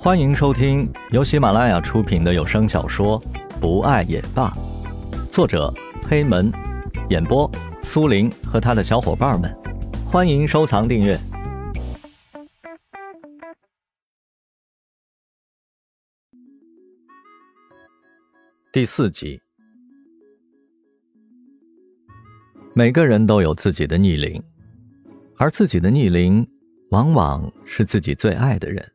欢迎收听由喜马拉雅出品的有声小说《不爱也罢》，作者黑门，演播苏林和他的小伙伴们。欢迎收藏订阅。第四集，每个人都有自己的逆鳞，而自己的逆鳞，往往是自己最爱的人。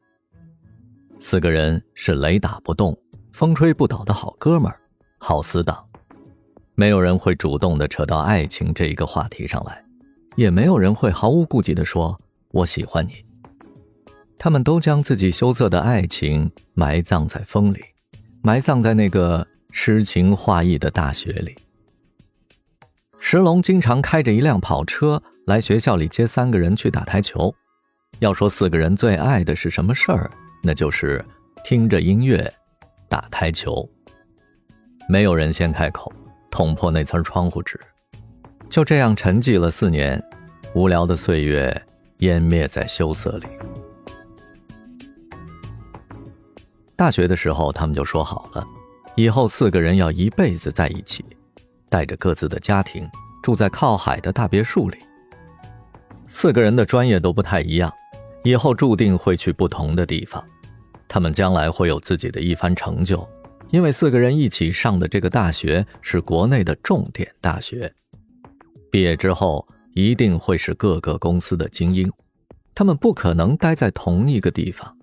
四个人是雷打不动、风吹不倒的好哥们儿、好死党，没有人会主动的扯到爱情这一个话题上来，也没有人会毫无顾忌的说“我喜欢你”。他们都将自己羞涩的爱情埋葬在风里，埋葬在那个诗情画意的大学里。石龙经常开着一辆跑车来学校里接三个人去打台球。要说四个人最爱的是什么事儿？那就是听着音乐，打台球。没有人先开口，捅破那层窗户纸。就这样沉寂了四年，无聊的岁月湮灭在羞涩里。大学的时候，他们就说好了，以后四个人要一辈子在一起，带着各自的家庭，住在靠海的大别墅里。四个人的专业都不太一样，以后注定会去不同的地方。他们将来会有自己的一番成就，因为四个人一起上的这个大学是国内的重点大学，毕业之后一定会是各个公司的精英。他们不可能待在同一个地方。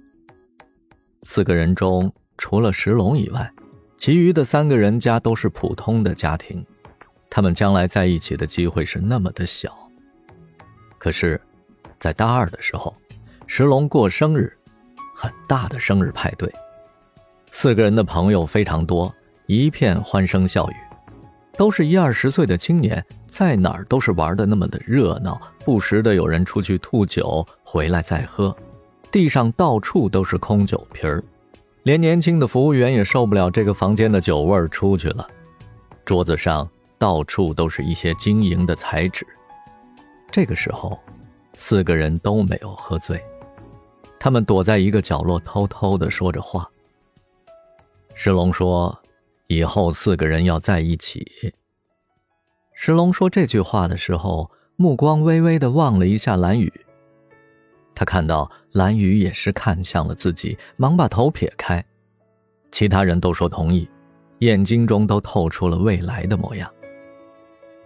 四个人中，除了石龙以外，其余的三个人家都是普通的家庭，他们将来在一起的机会是那么的小。可是，在大二的时候，石龙过生日。很大的生日派对，四个人的朋友非常多，一片欢声笑语，都是一二十岁的青年，在哪儿都是玩的那么的热闹，不时的有人出去吐酒，回来再喝，地上到处都是空酒瓶儿，连年轻的服务员也受不了这个房间的酒味儿，出去了，桌子上到处都是一些晶莹的彩纸，这个时候，四个人都没有喝醉。他们躲在一个角落，偷偷的说着话。石龙说：“以后四个人要在一起。”石龙说这句话的时候，目光微微的望了一下蓝雨。他看到蓝雨也是看向了自己，忙把头撇开。其他人都说同意，眼睛中都透出了未来的模样。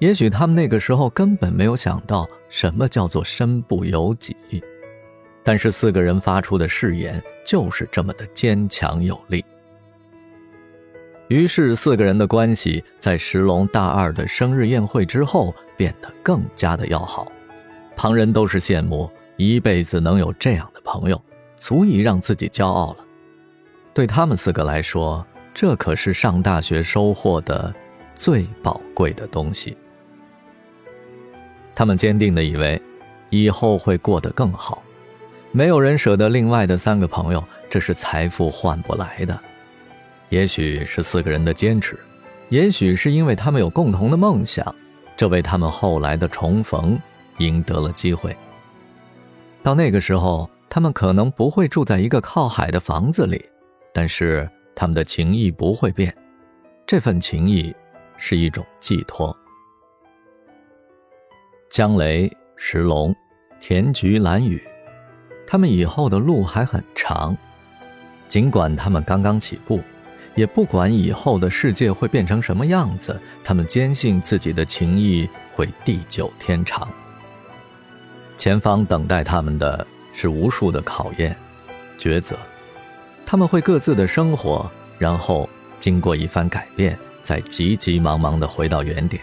也许他们那个时候根本没有想到什么叫做身不由己。但是四个人发出的誓言就是这么的坚强有力。于是四个人的关系在石龙大二的生日宴会之后变得更加的要好，旁人都是羡慕，一辈子能有这样的朋友，足以让自己骄傲了。对他们四个来说，这可是上大学收获的最宝贵的东西。他们坚定的以为，以后会过得更好。没有人舍得另外的三个朋友，这是财富换不来的。也许是四个人的坚持，也许是因为他们有共同的梦想，这为他们后来的重逢赢得了机会。到那个时候，他们可能不会住在一个靠海的房子里，但是他们的情谊不会变。这份情谊是一种寄托。江雷、石龙、田菊、蓝雨。他们以后的路还很长，尽管他们刚刚起步，也不管以后的世界会变成什么样子，他们坚信自己的情谊会地久天长。前方等待他们的是无数的考验、抉择，他们会各自的生活，然后经过一番改变，再急急忙忙的回到原点。